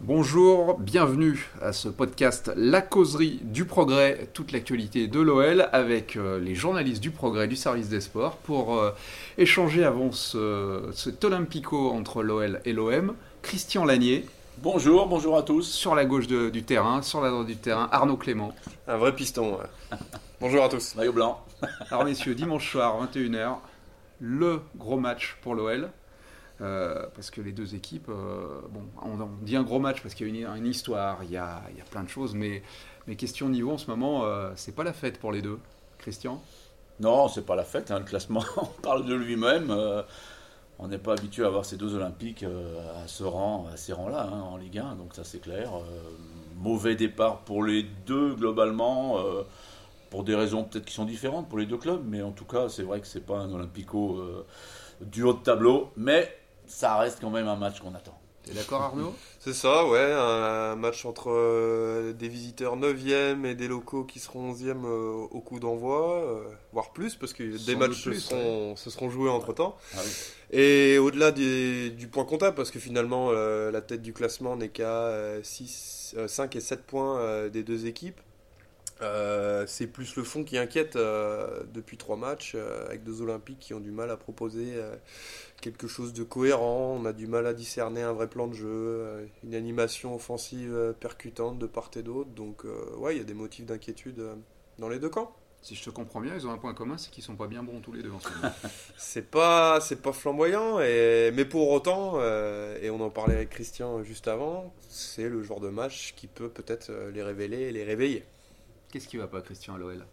Bonjour, bienvenue à ce podcast La causerie du progrès, toute l'actualité de l'OL avec euh, les journalistes du progrès du service des sports pour euh, échanger avant ce, cet Olympico entre l'OL et l'OM. Christian Lanier, Bonjour, bonjour à tous. sur la gauche de- du terrain, sur la droite du terrain, Arnaud Clément. Un vrai piston. ouais. Bonjour à tous. Maillot blanc. Alors messieurs, dimanche soir, 21h, le gros match pour l'OL. Euh, parce que les deux équipes, euh, bon, on, on dit un gros match parce qu'il y a une, histoire, il y a, il y a plein de choses, mais, mais question niveau en ce moment, euh, c'est pas la fête pour les deux. Christian? Non, c'est pas la fête, hein, le classement parle de lui-même. euh, on n'est pas habitué à voir ces deux Olympiques à ces rangs-là hein, en Ligue 1, donc ça c'est clair. Mauvais départ pour les deux globalement, pour des raisons peut-être qui sont différentes pour les deux clubs, mais en tout cas c'est vrai que c'est pas un Olympico du haut de tableau, mais ça reste quand même un match qu'on attend. T'es d'accord Arnaud? C'est ça, ouais, un match entre euh, des visiteurs 9e et des locaux qui seront 11e euh, au coup d'envoi, euh, voire plus, parce que des matchs se, plus, seront, se seront joués entre temps. Ah oui. Et au-delà des- du point comptable, parce que finalement euh, la tête du classement n'est qu'à euh, 6, euh, 5 et 7 points euh, des deux équipes. Euh, c'est plus le fond qui inquiète euh, depuis trois matchs, euh, avec deux Olympiques qui ont du mal à proposer quelque chose de cohérent. On a du mal à discerner un vrai plan de jeu, une animation offensive percutante de part et d'autre. Donc, ouais, il y a des motifs d'inquiétude dans les deux camps. Si je te comprends bien, ils ont un point commun, c'est qu'ils sont pas bien bons tous les deux en ce moment. C'est pas, c'est pas flamboyant, et, mais pour autant, euh, et on en parlait avec Christian juste avant, c'est le genre de match qui peut peut-être les révéler et les réveiller. Qu'est-ce qui va pas Christian à l'OL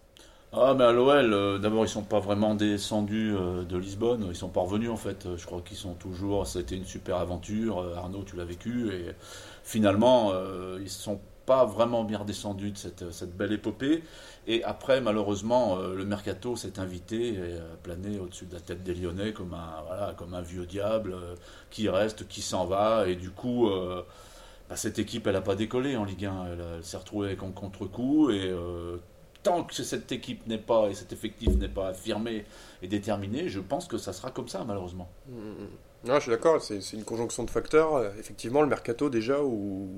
Ah, mais à l'OL, euh, d'abord, ils sont pas vraiment descendus euh, de Lisbonne. Ils sont pas revenus, en fait. Je crois qu'ils sont toujours. Été une super aventure. Euh, Arnaud, tu l'as vécu. Et finalement, euh, ils sont pas vraiment bien redescendus de cette, belle épopée. Et après, malheureusement, le mercato s'est invité et a plané au-dessus de la tête des Lyonnais comme un, comme un vieux diable qui reste, qui s'en va. Et du coup. Bah, cette équipe, elle n'a pas décollé en Ligue 1. Elle, s'est retrouvée avec un contre-coup. Et euh, tant que cette équipe n'est pas, et cet effectif n'est pas affirmé et déterminé, je pense que ça sera comme ça, malheureusement. Non, je suis d'accord, c'est une conjonction de facteurs. Effectivement, le mercato, déjà, où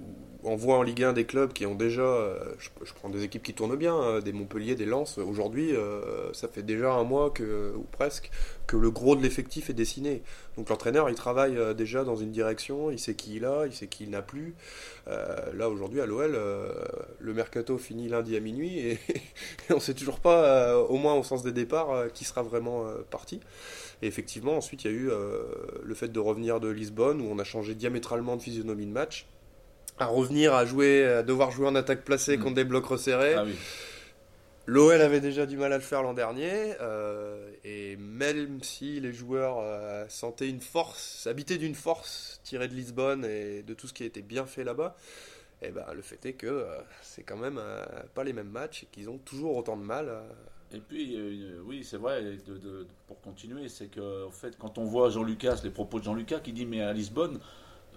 on voit en Ligue 1 des clubs qui ont déjà. euh, Je, je prends des équipes qui tournent bien, euh, des Montpellier, des Lens. Aujourd'hui, euh, ça fait déjà un mois, que, ou presque, que le gros de l'effectif est dessiné. Donc l'entraîneur, il travaille déjà dans une direction, il sait qui il a, il sait qui il n'a plus. Là, aujourd'hui, à l'OL, le mercato finit lundi à minuit et, et on ne sait toujours pas, au moins au sens des départs, qui sera vraiment parti. Et effectivement, ensuite, il y a eu euh, le fait de revenir de Lisbonne, où on a changé diamétralement de physionomie de match, à revenir à jouer, à devoir jouer en attaque placée Mm. contre des blocs resserrés. Ah oui. L'OL avait déjà du mal à le faire l'an dernier, euh, et même si les joueurs euh, sentaient une force, habitaient d'une force tirée de Lisbonne et de tout ce qui a été bien fait là-bas, eh ben, le fait est que euh, c'est quand même euh, pas les mêmes matchs et qu'ils ont toujours autant de mal. euh, Et puis, oui, c'est vrai, pour continuer, c'est que, en fait, quand on voit Jean Lucas, les propos de Jean Lucas, qui dit, mais à Lisbonne,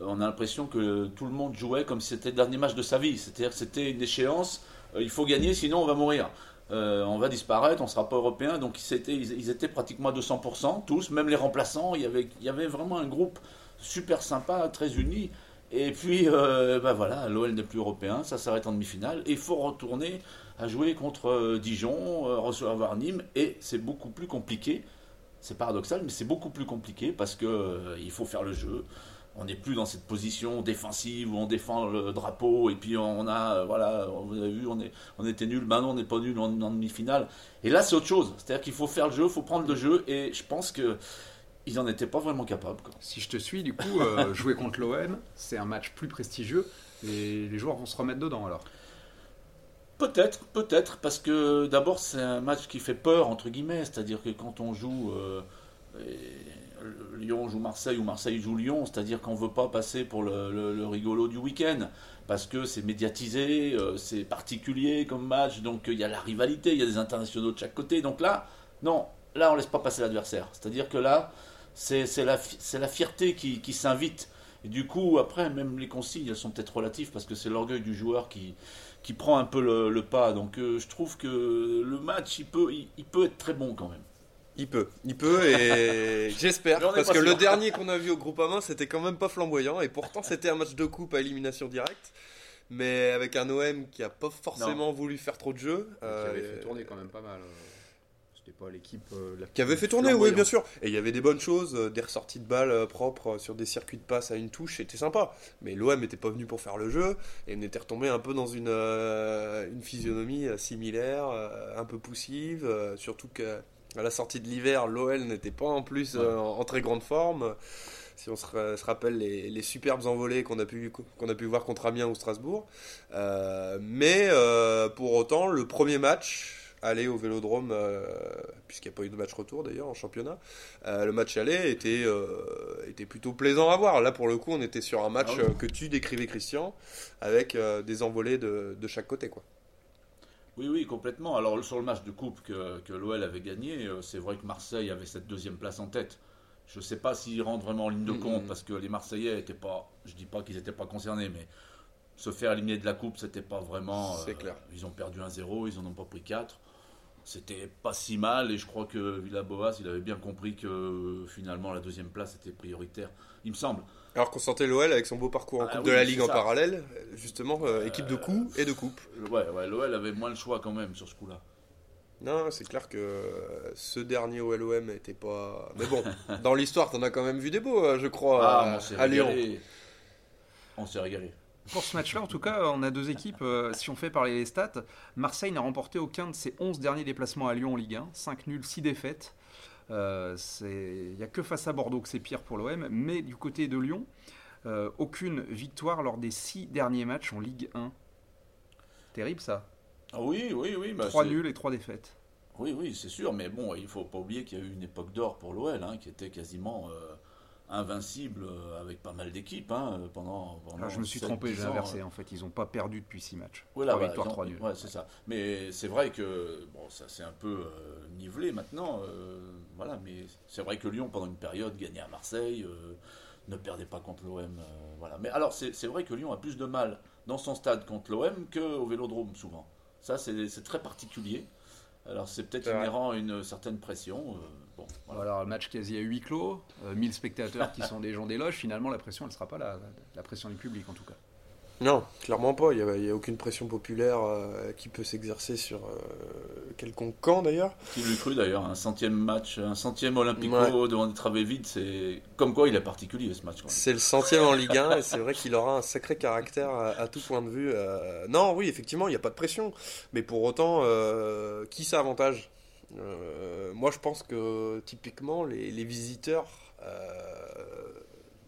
on a l'impression que tout le monde jouait comme si c'était le dernier match de sa vie. C'est-à-dire que c'était une échéance, il faut gagner, sinon on va mourir. On va disparaître, on ne sera pas européen. Donc ils, ils étaient pratiquement à 200%, tous, même les remplaçants. Il y avait, il y avait vraiment un groupe super sympa, très uni. Et puis, euh, ben voilà, l'OL n'est plus européen, ça s'arrête en demi-finale. Et il faut retourner à jouer contre euh, Dijon, euh, recevoir Nîmes, et c'est beaucoup plus compliqué. C'est paradoxal, mais c'est beaucoup plus compliqué parce que euh, il faut faire le jeu. On n'est plus dans cette position défensive où on défend le drapeau et puis on a, euh, voilà, vous avez vu, on, est, on était nul, maintenant on n'est pas nul en, en demi-finale. Et là c'est autre chose, c'est-à-dire qu'il faut faire le jeu, il faut prendre le jeu, et je pense que ils n'en étaient pas vraiment capables. quoi. Si je te suis, du coup, euh, jouer contre l'OM, c'est un match plus prestigieux. Et les joueurs vont se remettre dedans alors. Peut-être, peut-être, parce que d'abord c'est un match qui fait peur entre guillemets, c'est-à-dire que quand on joue euh, Lyon joue Marseille ou Marseille joue Lyon, c'est-à-dire qu'on ne veut pas passer pour le, rigolo du week-end, parce que c'est médiatisé, euh, c'est particulier comme match, donc il y a la rivalité, il y a des internationaux de chaque côté, donc là, non, là on laisse pas passer l'adversaire, c'est-à-dire que là c'est la, la fierté qui, qui s'invite. Et du coup, après, même les consignes, elles sont peut-être relatives parce que c'est l'orgueil du joueur qui, qui prend un peu le, pas. Donc euh, je trouve que le match, il peut, il, peut être très bon quand même. Il peut, il peut et j'espère parce que le dernier qu'on a vu au groupe A c'était quand même pas flamboyant et pourtant c'était un match de coupe à élimination directe mais avec un OM qui a pas forcément voulu faire trop de jeu. Qui avait fait tourner quand même pas mal. Euh pas l'équipe euh, qui avait fait tourner, oui, bien sûr. Et il y avait des bonnes choses, euh, des ressorties de balles euh, propres sur des circuits de passe à une touche, c'était sympa. Mais l'OM n'était pas venu pour faire le jeu et on était retombé un peu dans une, une physionomie similaire, un peu poussive, surtout qu'à la sortie de l'hiver, l'OL n'était pas en plus en, très grande forme. Si on se, rappelle les, superbes envolées qu'on a, pu, qu'on a pu voir contre Amiens ou Strasbourg. mais pour autant, le premier match, aller au Vélodrome, euh, puisqu'il n'y a pas eu de match retour d'ailleurs en championnat, euh, le match aller était, euh, était plutôt plaisant à voir. Là pour le coup on était sur un match ah que tu décrivais Christian, avec des envolées de, de, chaque côté. quoi. Oui, oui, complètement. Alors sur le match de coupe que, que l'OL avait gagné, c'est vrai que Marseille avait cette deuxième place en tête. Je ne sais pas s'ils rentrent vraiment en ligne de compte, parce que les Marseillais n'étaient pas, je dis pas qu'ils n'étaient pas concernés, mais se faire éliminer de la coupe, c'était pas vraiment. C'est clair. Ils ont perdu 1-0, ils en ont pas pris 4 c'était pas si mal et je crois que Villaboas il avait bien compris que finalement la deuxième place était prioritaire il me semble alors qu'on sentait l'OL avec son beau parcours en ah Coupe de la Ligue en parallèle justement euh, équipe de coups et de coupe ouais, ouais l'OL avait moins le choix quand même sur ce coup là non, c'est clair que ce dernier OLOM n'était pas. Mais bon, dans l'histoire, t'en as quand même vu des beaux, euh, je crois, ah, à, Lyon. On s'est régalé. Pour ce match-là, en tout cas, on a deux équipes. Euh, si on fait parler les stats, Marseille n'a remporté aucun de ses 11 derniers déplacements à Lyon en Ligue 1. 5 nuls, 6 défaites. Euh, il n'y a que face à Bordeaux que c'est pire pour l'OM. Mais du côté de Lyon, euh, aucune victoire lors des 6 derniers matchs en Ligue 1. Terrible ça. Ah oui, oui, oui. 3 bah, nuls et 3 défaites. Oui, oui, c'est sûr. Mais bon, il ne faut pas oublier qu'il y a eu une époque d'or pour l'OL, hein, qui était quasiment invincible euh, avec pas mal d'équipes hein, pendant, ah, je me suis trompé, j'ai inversé en fait. Ils n'ont pas perdu depuis 6 matchs. Voilà, 3 victoires, 3 nuls. Ouais, c'est ça. Mais c'est vrai que bon, ça s'est un peu euh, nivelé maintenant. Euh, voilà, mais c'est vrai que Lyon, pendant une période, gagnait à Marseille, ne perdait pas contre l'OM. voilà. Mais alors, c'est vrai que Lyon a plus de mal dans son stade contre l'OM qu'au vélodrome, souvent. Ça, c'est très particulier. Alors, c'est peut-être inhérent à une certaine pression. Alors, le match quasi à huis clos, 1000 euh, spectateurs qui sont des gens des loges, finalement, la pression, elle ne sera pas là, la pression du public en tout cas. Non, clairement pas. Il n'y a, aucune pression populaire euh, qui peut s'exercer sur euh, quelconque camp d'ailleurs. Qui lui cru d'ailleurs Un centième match, un centième Olympico devant des travées vides, c'est comme quoi il est particulier ce match. C'est le centième en Ligue 1 et c'est vrai qu'il aura un sacré caractère à, tout point de vue. non, oui, effectivement, il n'y a pas de pression. Mais pour autant, qui ça avantage? Euh, moi, je pense que typiquement, les, visiteurs euh,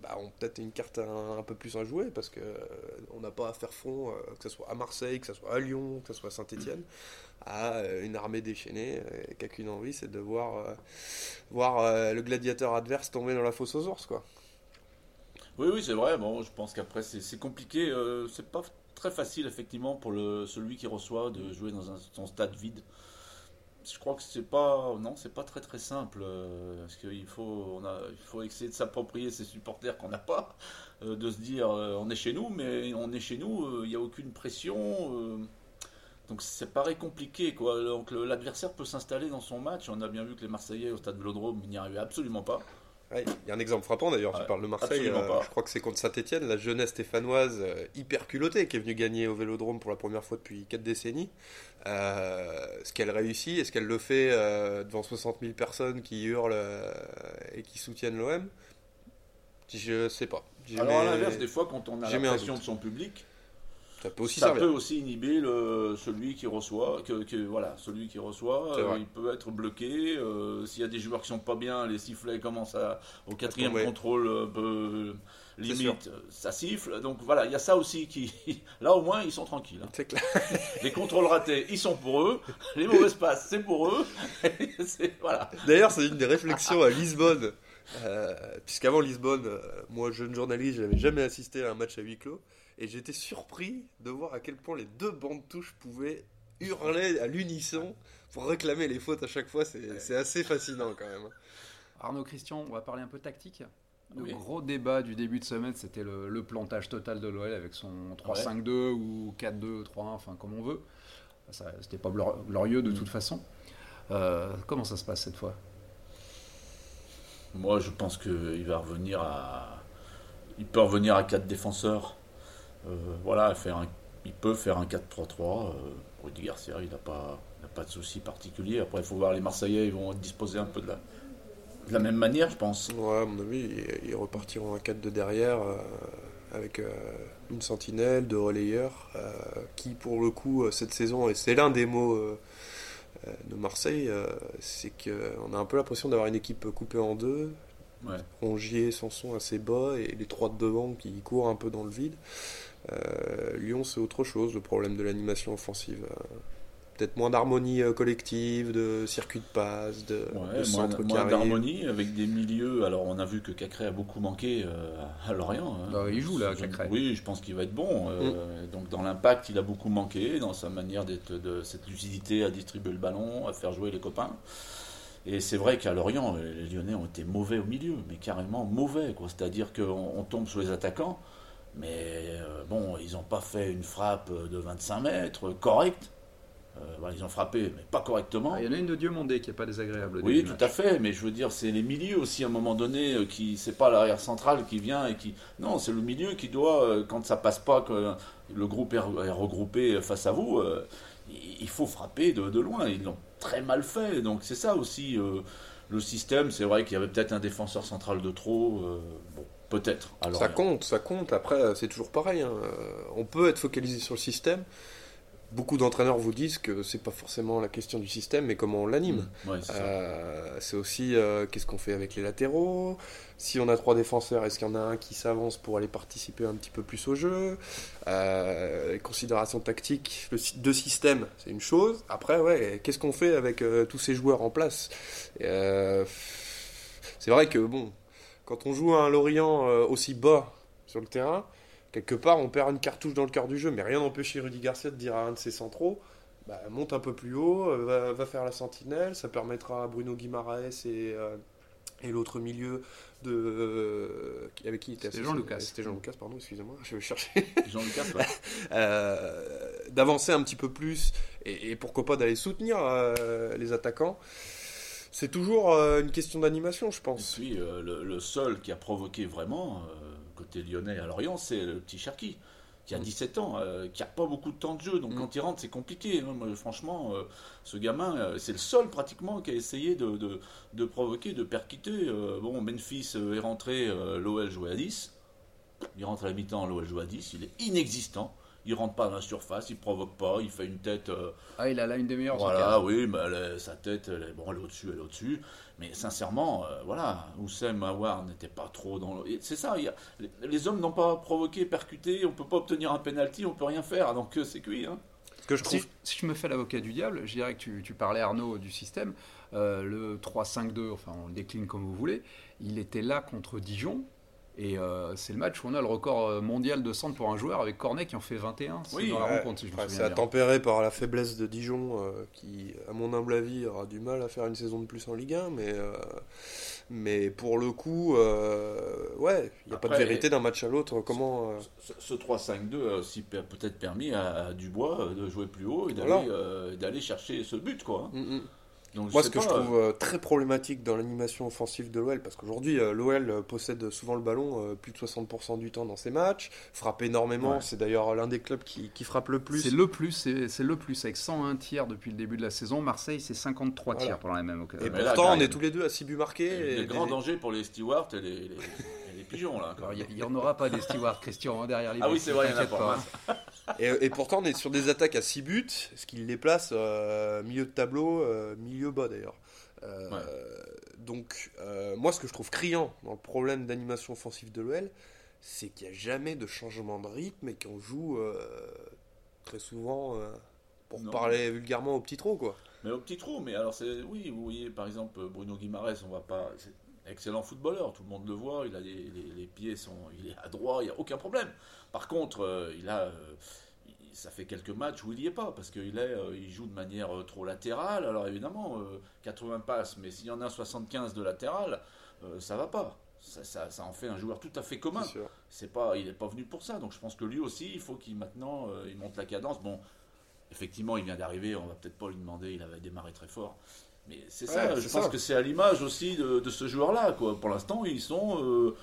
bah, ont peut-être une carte un, peu plus à jouer parce qu'on euh, n'a pas à faire front, que ce soit à Marseille, que ce soit à Lyon, que ce soit à Saint-Etienne, à une armée déchaînée qui n'a qu'une envie, c'est de voir, voir le gladiateur adverse tomber dans la fosse aux ours. Quoi. Oui, oui, c'est vrai. Bon, je pense qu'après, c'est compliqué. c'est pas très facile, effectivement, pour le, celui qui reçoit de jouer dans un, son stade vide je crois que c'est pas non c'est pas très très simple euh, parce qu'il faut on a il faut essayer de s'approprier ces supporters qu'on n'a pas euh, de se dire euh, on est chez nous mais on est chez nous il n'y a aucune pression donc ça paraît compliqué quoi. Donc l'adversaire peut s'installer dans son match on a bien vu que les Marseillais au stade Vélodrome n'y arrivaient absolument pas il y a un exemple frappant d'ailleurs, tu parles de Marseille, euh, je crois que c'est contre Saint-Etienne, la jeunesse stéphanoise euh, hyper culottée qui est venue gagner au Vélodrome pour la première fois depuis 4 décennies. Euh, ce qu'elle réussit, est-ce qu'elle le fait devant 60 000 personnes qui hurlent et qui soutiennent l'OM Je sais pas. Alors à l'inverse, des fois quand on a la pression de son public, Ça peut aussi ça servir. peut aussi inhiber le, celui qui reçoit, que, que- voilà, celui qui reçoit, euh, il peut être bloqué. euh, S'il y a des joueurs qui sont pas bien, les sifflets commencent à, au quatrième contrôle, euh, limite, euh, ça siffle. Donc voilà, il y a ça aussi qui, là au moins ils sont tranquilles. hein. Clair. Les contrôles ratés, ils sont pour eux. Les mauvaises passes, c'est pour eux. Voilà. D'ailleurs, c'est une des réflexions à Lisbonne. Puisqu'avant Lisbonne, moi, jeune journaliste, j'avais jamais assisté à un match à huis clos. Et j'étais surpris de voir à quel point les deux bandes touches pouvaient hurler à l'unisson pour réclamer les fautes à chaque fois. C'est assez fascinant quand même. Arnaud Christian, on va parler un peu tactique. Le Oui. gros débat du début de semaine, c'était le, le plantage total de l'OL avec son 3-5-2 ou 4-2, 3-1, enfin comme on veut. C'était pas glor- glorieux de toute façon. Euh, comment ça se passe cette fois? Moi, je pense qu'il va revenir à. Il peut revenir à 4 défenseurs. Euh, voilà, faire un- il peut faire un 4-3-3. Euh, Rudy Garcia, il n'a pas, pas de souci particulier. Après, il faut voir les Marseillais, ils vont disposer un peu de la, de la même manière, je pense. Ouais, à mon avis, ils, repartiront à 4 de derrière euh, avec une sentinelle, deux relayeurs, qui pour le coup, cette saison, et c'est l'un des mots de Marseille, c'est qu'on a un peu l'impression d'avoir une équipe coupée en deux. Ouais. Rongier, Sanson assez bas et les trois de devant qui courent un peu dans le vide. Euh, Lyon, c'est autre chose, le problème de l'animation offensive. Euh, Peut-être moins d'harmonie euh, collective, de circuit de passe, de, Ouais, de moins, centre moins arrive. d'harmonie avec des milieux. Alors, on a vu que Cacré a beaucoup manqué euh, à Lorient. hein. Bah, il joue, là, Cacré. Oui, je pense qu'il va être bon. euh, Donc, dans l'impact, il a beaucoup manqué, dans sa manière d'être, de cette lucidité à distribuer le ballon, à faire jouer les copains. Et c'est vrai qu'à Lorient, euh, les Lyonnais ont été mauvais au milieu, mais carrément mauvais. C'est-à-dire qu'on on tombe sur les attaquants, mais euh, bon, ils n'ont pas fait une frappe de 25 mètres correcte. Euh, ils ont frappé, mais pas correctement. Ah, Il y en a une de Diomondé qui est pas désagréable. Oui, tout à fait, mais je veux dire, c'est les milieux aussi à un moment donné euh, qui, c'est pas l'arrière central qui vient et qui, non, c'est le milieu qui doit, euh, quand ça passe pas, que le groupe est, re- est regroupé face à vous, euh, il faut frapper de, de loin. Ils l'ont très mal fait, donc c'est ça aussi euh, le système. C'est vrai qu'il y avait peut-être un défenseur central de trop, euh, bon, peut-être. Ça compte, ça compte. Après, c'est toujours pareil. hein. On peut être focalisé sur le système. Beaucoup d'entraîneurs vous disent que c'est pas forcément la question du système, mais comment on l'anime. Ouais, c'est ça. Euh, c'est aussi euh, qu'est-ce qu'on fait avec les latéraux? Si on a trois défenseurs, est-ce qu'il y en a un qui s'avance pour aller participer un petit peu plus au jeu? Euh, Les considérations tactiques, le de système, c'est une chose. Après, ouais, qu'est-ce qu'on fait avec tous ces joueurs en place? C'est vrai que bon, quand on joue à un Lorient aussi bas sur le terrain, quelque part on perd une cartouche dans le cœur du jeu, mais rien n'empêche Rudy Garcia de dire à un de ses centraux bah, monte un peu plus haut, euh, va, va faire la sentinelle, ça permettra à Bruno Guimaraes et, euh, et l'autre milieu de euh, avec qui il était C'était Jean-Lucas. C'était Jean-Lucas, pardon, excusez-moi, je vais chercher. Jean-Lucas, ouais. Euh, d'avancer un petit peu plus et, et pourquoi pas d'aller soutenir les attaquants. C'est toujours une question d'animation, je Et pense. puis, euh, le, le seul qui a provoqué vraiment, lyonnais à Lorient, c'est le petit Cherki, qui a 17 ans, euh, qui a pas beaucoup de temps de jeu. Donc, Mm. quand il rentre, c'est compliqué. hein. Moi, franchement, euh, ce gamin, euh, c'est le seul pratiquement qui a essayé de, de, de provoquer, de percuter. Bon, Memphis est rentré, l'OL jouait à 10. Il rentre à la mi-temps, l'OL joue à 10. Il est inexistant. Il rentre pas dans la surface, il provoque pas, il fait une tête. euh, Ah, il a là une des meilleures. voilà, oui, mais elle est- sa tête, elle est, bon, elle est au-dessus, elle est au-dessus. Mais sincèrement, euh, voilà, Oussem Aouar n'était pas trop dans le. C'est ça, il y a- les, les hommes n'ont pas provoqué, percuté, on peut pas obtenir un penalty, on peut rien faire, donc euh, c'est cuit. Hein. Ce que je Si, je me fais l'avocat du diable, je dirais que tu, tu parlais Arnaud du système. Euh, le 3-5-2, enfin on le décline comme vous voulez, il était là contre Dijon. Et euh, c'est le match où on a le record euh, mondial de centre pour un joueur avec Cornet qui en fait 21. C'est Oui, dans la Ouais, rencontre, si je me souviens c'est bien. tempéré par la faiblesse de Dijon, euh, qui, à mon humble avis, aura du mal à faire une saison de plus en Ligue 1. Mais, euh, mais pour le coup, euh, ouais, il n'y a pas de vérité d'un match à l'autre. Comment euh, Ce, ce 3-5-2 a aussi per- peut-être permis à, à Dubois de jouer plus haut et d'aller Voilà. euh, d'aller chercher ce but, quoi. hein. mm, mm. Donc, Moi, ce que pas, je trouve euh, très problématique dans l'animation offensive de l'OL, parce qu'aujourd'hui, euh, l'OL euh, possède souvent le ballon euh, plus de 60% du temps dans ses matchs, frappe énormément. Ouais. C'est d'ailleurs l'un des clubs qui, qui frappe le plus. C'est le plus, c'est c'est le plus, avec 101 tiers depuis le début de la saison. Marseille, c'est 53 Voilà. tiers pendant la même occasion. Et Mais pourtant, on est tous les deux à 6 buts marqués. Il y a et des dangers pour les stewards et les, les- et les pigeons, là. il n'y en aura pas des stewards, Christian, hein, derrière les Ah oui, c'est vrai, il y en a pas. Et, pourtant, on est sur des attaques à 6 buts, ce qui les place euh, milieu de tableau, euh, milieu bas d'ailleurs. Euh, donc, moi, ce que je trouve criant dans le problème d'animation offensive de l'OL, c'est qu'il n'y a jamais de changement de rythme et qu'on joue très souvent, pour parler vulgairement, au petit trou, quoi. Mais au petit trou, mais alors c'est. Oui, vous voyez, par exemple, Bruno Guimaraes, on va pas. Excellent footballeur, tout le monde le voit, il a les, pieds sont. Il est à droit, il n'y a aucun problème. Par contre, il a ça fait quelques matchs où il n'y est pas, parce qu'il euh, il joue de manière euh, trop latérale. Alors évidemment, 80 euh, passes, mais s'il y en a 75 de latéral, ça va pas. Ça, en fait un joueur tout à fait commun. C'est pas, il n'est pas venu pour ça. Donc je pense que lui aussi, il faut qu'il maintenant, il monte la cadence. Bon, effectivement, il vient d'arriver. On va peut-être pas lui demander. Il avait démarré très fort. Mais c'est ça. Je pense que c'est à l'image aussi de, ce joueur-là. Quoi. Pour l'instant, ils sont.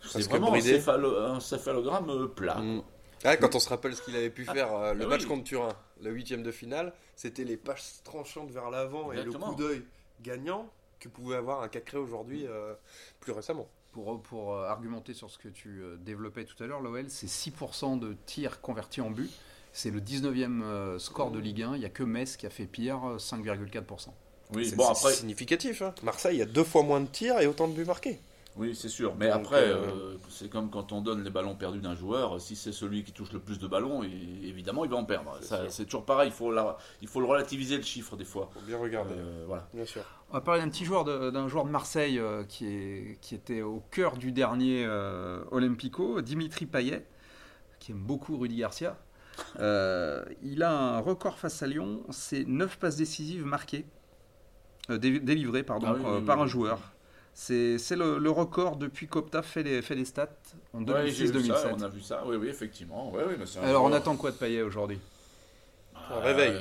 c'est vraiment un, céphalogramme plat. Mm quand on se rappelle ce qu'il avait pu faire euh, le ah match contre Turin, le huitième de finale, c'était les pages tranchantes vers l'avant et le coup d'œil gagnant que pouvait avoir un Cacré aujourd'hui euh, plus récemment. Pour, pour euh, argumenter sur ce que tu développais tout à l'heure, l'OL, c'est 6% de tirs convertis en but. C'est le 19e score de Ligue 1. Il n'y a que Metz qui a fait pire, 5,4%. Oui, c'est bon, après... significatif. Hein. Marseille a deux fois moins de tirs et autant de buts marqués. Oui, c'est sûr. Mais après, euh, euh, c'est comme quand on donne les ballons perdus d'un joueur. Si c'est celui qui touche le plus de ballons, évidemment, il va en perdre. C'est toujours pareil. Il faut, il faut le relativiser le chiffre des fois. Faut bien regarder. Euh, voilà. Bien sûr. On va parler d'un petit joueur, d'un joueur de Marseille qui, est, qui était au cœur du dernier Olympico, Dimitri Payet, qui aime beaucoup Rudy Garcia. il a un record face à Lyon, c'est 9 passes décisives marquées, délivrées pardon, ah par un joueur. C'est le, record depuis qu'Opta fait les, fait les stats en 2006-2007. on a vu ça, oui, oui, effectivement. Alors on attend quoi de Payet aujourd'hui? Un euh, réveil.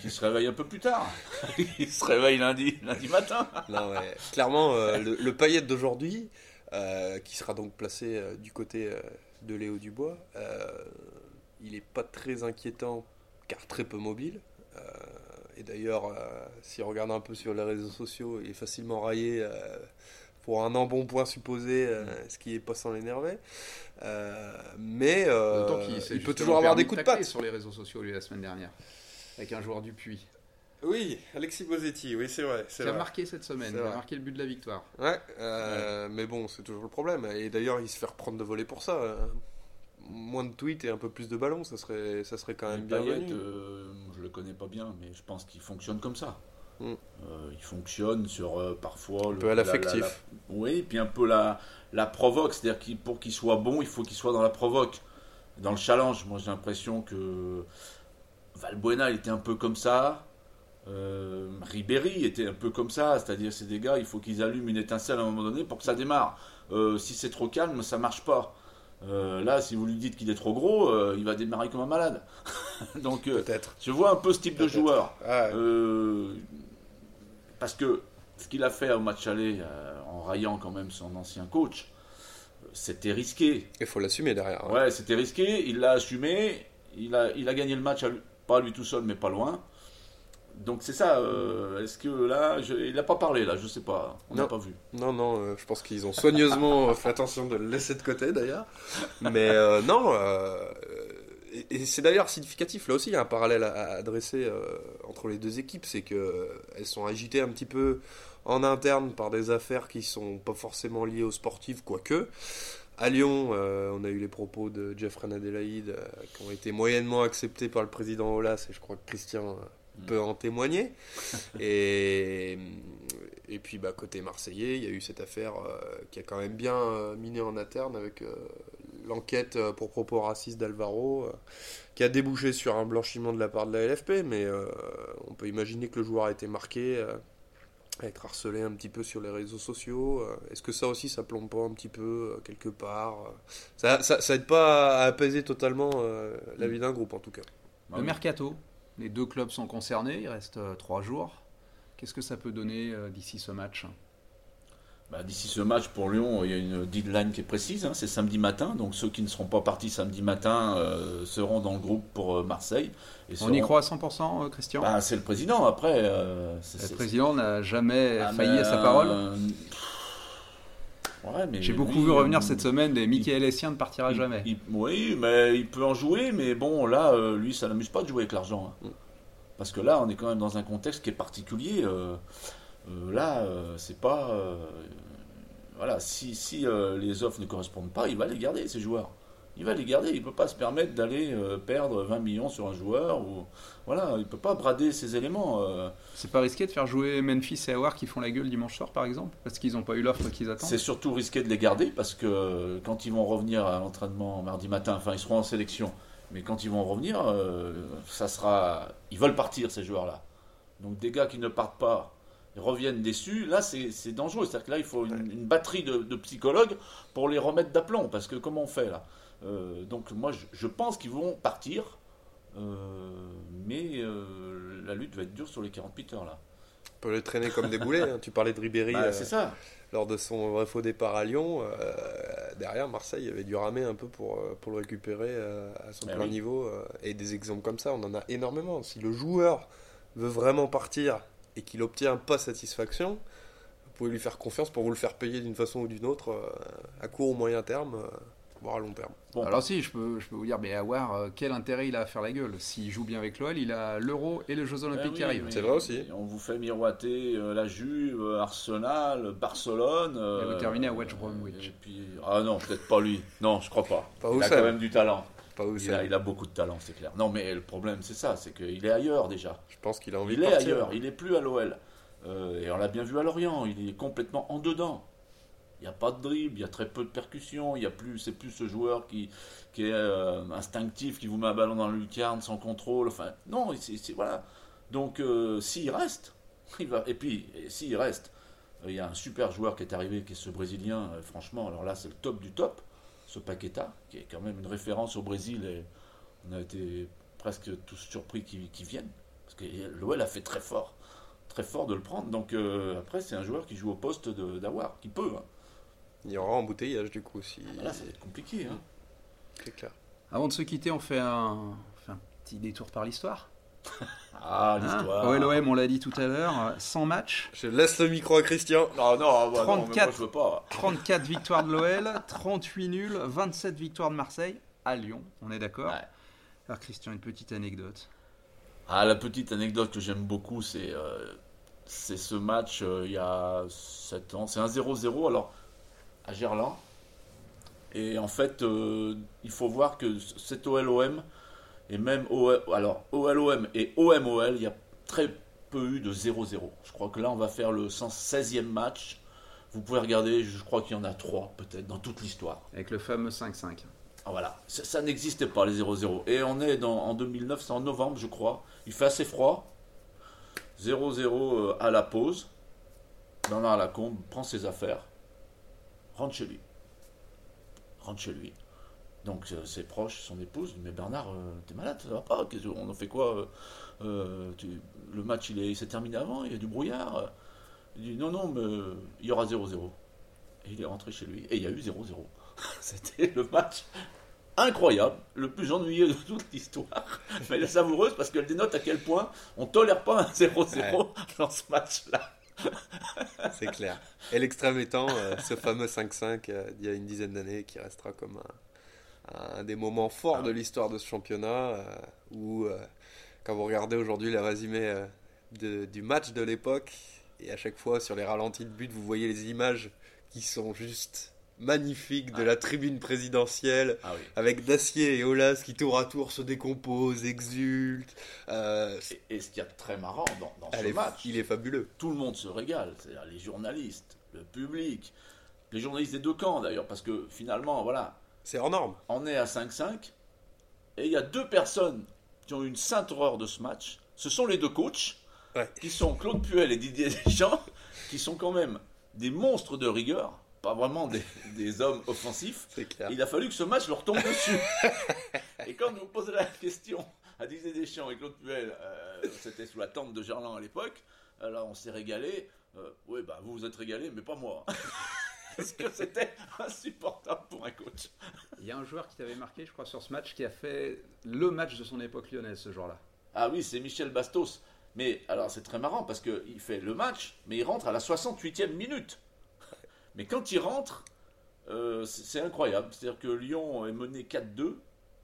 Qui, se réveille un peu plus tard. il se réveille lundi, lundi matin. non, Clairement, euh, le, le Payet d'aujourd'hui, euh, qui sera donc placé du côté de Léo Dubois, il n'est pas très inquiétant car très peu mobile. Et d'ailleurs, euh, si on regarde un peu sur les réseaux sociaux, il est facilement raillé euh, pour un embonpoint supposé, euh, ce qui est pas sans l'énerver. mais il, peut toujours avoir des coups de patte. sur les réseaux sociaux lui la semaine dernière, avec un joueur du Puy. Oui, Alexis Bosetti, oui, c'est vrai. Il a marqué cette semaine, il a marqué le but de la victoire. Ouais, mais bon, c'est toujours le problème. Et d'ailleurs, il se fait reprendre de voler pour ça moins de tweets et un peu plus de ballons, ça serait, ça serait quand même bien. Payet, je le connais pas bien, mais je pense qu'il fonctionne comme ça. Hmm. Euh, il fonctionne sur euh, parfois. Un peu à l'affectif. Oui, puis un peu la, la provoque, c'est-à-dire qu'il pour qu'il soit bon, il faut qu'il soit dans la provoque, dans le challenge. Moi, j'ai l'impression que Valbuena, il était un peu comme ça. Ribéry était un peu comme ça, c'est-à-dire c'est des gars, il faut qu'ils allument une étincelle à un moment donné pour que ça démarre. si c'est trop calme, ça marche pas. Euh, là, si vous lui dites qu'il est trop gros, euh, il va démarrer comme un malade. Donc, euh, peut-être. Je vois un peu ce type de joueur. Ah parce que ce qu'il a fait au match aller, en raillant quand même son ancien coach, c'était risqué. Il faut l'assumer derrière. Hein. Ouais, c'était risqué. Il l'a assumé. Il a, il a gagné le match, pas lui tout seul, mais pas loin. Donc c'est ça. Euh, est-ce que là, il n'a pas parlé là, je sais pas. On n'a pas vu. Non, non. Euh, je pense qu'ils ont soigneusement fait attention de le laisser de côté d'ailleurs. Mais euh, non. et, c'est d'ailleurs significatif. Là aussi, il y a un parallèle à, adresser entre les deux équipes, c'est que elles sont agitées un petit peu en interne par des affaires qui sont pas forcément liées aux sportifs, quoique. À Lyon, on a eu les propos de Jeffrey Adelaide qui ont été moyennement acceptés par le président Olas et je crois que Christian peut en témoigner. et, et puis, bah, côté marseillais, il y a eu cette affaire euh, qui a quand même bien euh, miné en interne avec euh, l'enquête pour propos racistes d'Alvaro, qui a débouché sur un blanchiment de la part de la LFP, mais on peut imaginer que le joueur a été marqué. à être harcelé un petit peu sur les réseaux sociaux. Est-ce que ça aussi, ça plombe pas un petit peu quelque part ça, ça, ça, aide pas à apaiser totalement la vie d'un groupe en tout cas. Le mercato, les deux clubs sont concernés, il reste euh, trois jours. Qu'est-ce que ça peut donner euh, d'ici ce match? Bah, D'ici ce match pour Lyon, il y a une deadline qui est précise, hein, c'est samedi matin. Donc ceux qui ne seront pas partis samedi matin euh, seront dans le groupe pour Marseille. On y croit à 100%, Christian? Bah, C'est le président, après. le président n'a jamais failli à sa parole? Ouais, mais J'ai beaucoup lui, vu revenir euh, cette semaine des Michael Essien ne partira il- jamais. il- oui, mais il peut en jouer, mais bon, là, euh, lui, ça l'amuse pas de jouer avec l'argent. hein. Mm. Parce que là, on est quand même dans un contexte qui est particulier. euh, euh, là, euh, c'est pas. euh, voilà, si, si euh, les offres ne correspondent pas, il va les garder, ces joueurs. Il va les garder. Il peut pas se permettre d'aller euh, perdre 20 millions sur un joueur. Ou, voilà, il peut pas brader ces éléments. euh. C'est pas risqué de faire jouer Memphis et Awar qui font la gueule dimanche soir par exemple Parce qu'ils n'ont pas eu l'offre qu'ils attendent C'est surtout risqué de les garder parce que quand ils vont revenir à l'entraînement mardi matin, enfin ils seront en sélection, mais quand ils vont revenir, euh, ça sera, ils veulent partir ces joueurs-là. Donc des gars qui ne partent pas, ils reviennent déçus. Là c'est c'est dangereux, c'est-à-dire que là il faut une, une batterie de, de psychologues pour les remettre d'aplomb parce que comment on fait là? Euh, Donc moi je, je pense qu'ils vont partir, euh, mais euh, la lutte va être dure sur les 48 heures là. On peut les traîner comme des boulets. hein. Tu parlais de Ribéry Bah, c'est ça. lors de son vrai faux départ à Lyon. derrière, Marseille avait dû ramer un peu pour, pour le récupérer à son Ah plein oui. niveau. et des exemples comme ça, on en a énormément. Si le joueur veut vraiment partir et qu'il obtient pas satisfaction, vous pouvez lui faire confiance pour vous le faire payer d'une façon ou d'une autre, à court ou moyen terme, voire à long terme. Bon, Alors si, je peux, je peux vous dire, mais Awar, euh, quel intérêt il a à faire la gueule? S'il joue bien avec l'OL, il a l'Euro et les Jeux Olympiques Eh oui, qui arrivent. C'est vrai aussi. On vous fait miroiter euh, la Juve, euh, Arsenal, Barcelone. euh, Et vous terminez à West Bromwich. Et puis, ah non, peut-être pas lui. Non, je crois pas. Pas il a quand même du talent. Pas où Il a, il a beaucoup de talent, c'est clair. Non, mais le problème, c'est ça, c'est qu'il est ailleurs déjà. Je pense qu'il a envie Il de est partir. ailleurs, il est plus à l'OL. Euh, et on l'a bien vu à Lorient, il est complètement en dedans. Il n'y a pas de dribble, il y a très peu de percussion, il a plus, c'est plus ce joueur qui, qui est euh, instinctif, qui vous met un ballon dans le lucarne sans contrôle. Enfin, non, voilà. Donc, euh, s'il reste, il va. Et puis, s'il reste, il y a un super joueur qui est arrivé, qui est ce Brésilien. euh, franchement, alors là, c'est le top du top, ce Paqueta, qui est quand même une référence au Brésil. Et on a été presque tous surpris qu'il, vienne, parce que l'OL a fait très fort très fort de le prendre. Donc après, c'est un joueur qui joue au poste d'Awar, qui peut. hein. Il y aura embouteillage du coup, si... Là, ça va être compliqué. hein. c'est clair. Avant de se quitter, on fait un, on fait un petit détour par l'histoire. Ah, Hein l'histoire. OLOM, on l'a dit tout à l'heure, 100 matchs, Je laisse le micro à Christian. Non, non, bah, non, mais moi, 34. je veux pas. 34 victoires de l'OL, 38 nuls, 27 victoires de Marseille à Lyon, on est d'accord Ouais. Alors Christian, une petite anecdote. Ah, la petite anecdote que j'aime beaucoup, c'est euh, c'est ce match euh, il y a 7 ans. C'est un 0-0 alors à Gerland. Et en fait, euh, il faut voir que cet OLOM et même OL, alors OLOM et OMOL, il y a très peu eu de 0-0. Je crois que là, on va faire le 116e match. Vous pouvez regarder, je crois qu'il y en a 3 peut-être dans toute l'histoire. Avec le fameux 5-5. Ah, Voilà, ça, ça n'existait pas les 0-0. Et on est dans, en 2009, c'est en novembre, je crois. Il fait assez froid. 0-0 euh, à la pause. Bernard Lacombe prend ses affaires, rentre chez lui. Rentre chez lui. Donc euh, ses proches, son épouse, disent, mais Bernard, euh, t'es malade, ça va pas On en fait quoi euh, tu- Le match, il est- il s'est terminé avant, il y a du brouillard. Il dit, non, non, mais il y aura 0-0. Et il est rentré chez lui, et il y a eu 0-0. C'était le match incroyable, le plus ennuyeux de toute l'histoire. Mais elle est savoureuse parce qu'elle dénote à quel point on tolère pas un 0-0 dans ce match-là. C'est clair. Et l'extrême étant euh, ce fameux 5-5 euh, d'il y a une dizaine d'années qui restera comme un, un des moments forts de l'histoire de ce championnat euh, où, euh, quand vous regardez aujourd'hui le résumé euh, de- du match de l'époque, et à chaque fois sur les ralentis de but, vous voyez les images qui sont juste magnifiques de la tribune présidentielle Ah oui. avec Dacier et Olas qui tour à tour se décomposent, exultent. Euh, Et, et ce qu'il y a de très marrant dans, ce est- match, il est fabuleux. tout le monde se régale, c'est-à-dire les journalistes, le public, les journalistes des deux camps d'ailleurs, parce que finalement, voilà, C'est hors norme. on est à 5-5, et il y a deux personnes qui ont eu une sainte horreur de ce match. Ce sont les deux coachs, Ouais. qui sont Claude Puel et Didier Deschamps, qui sont quand même des monstres de rigueur, pas vraiment des, des hommes offensifs. Clair. Il a fallu que ce match leur tombe dessus. et quand vous posez la question à Didier Deschamps et Claude Puel, euh, c'était sous la tente de Gerland à l'époque, alors on s'est régalé. Euh, oui, bah vous vous êtes régalé, mais pas moi. Parce que c'était insupportable pour un coach. Il y a un joueur qui t'avait marqué, je crois, sur ce match, qui a fait le match de son époque lyonnaise ce jour-là. Ah oui, c'est Michel Bastos. Mais alors c'est très marrant parce qu'il fait le match, mais il rentre à la 68e minute. Mais quand il rentre, euh, c'est incroyable. C'est-à-dire que Lyon est mené 4-2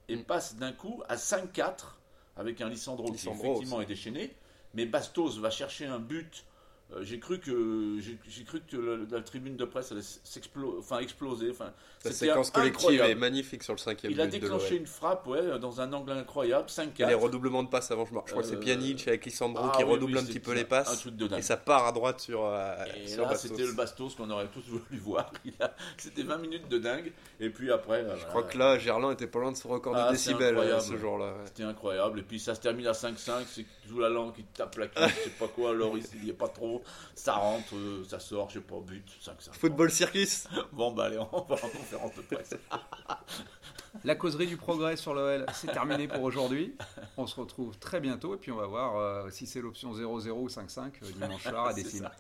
et Mm. passe d'un coup à 5-4 avec un Lissandro, Lissandro qui effectivement est déchaîné. Mais Bastos va chercher un but. Euh, j'ai cru que j'ai cru que le- la tribune de presse allait s'explo- enfin exploser. Enfin, La séquence collective incroyable. est magnifique sur le cinquième Il a déclenché une frappe, ouais, dans un angle incroyable, Et 5-4. les redoublements de passes avant, je, me- je crois que c'est Euh, Pjanic avec Lissandro Ah qui oui, redouble oui, un petit peu les Un passes. truc de dingue. Et ça part à droite sur, euh, Et sur là, Bastos. c'était le Bastos qu'on aurait tous voulu voir. A- C'était 20 minutes de dingue. Et puis après, Je crois que là, Gerland était pas loin de son record Ah, de c'est décibels ce jour-là. ouais. C'était incroyable. Et puis ça se termine à 5-5. C'est tout la langue qui tape la cuisse, je sais pas quoi. Alors il n'y est pas trop. Ça rentre, euh, ça sort, je sais pas, but, 5-5. Football Circus Bon, bah allez, on va en conférence de presse. La causerie du progrès sur l'OL, c'est terminé pour aujourd'hui. On se retrouve très bientôt et puis on va voir euh, si c'est l'option 0-0 ou 5-5 euh, dimanche soir à Dessine.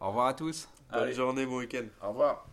Au revoir à tous. Bonne Allez, journée, bon week-end. au revoir.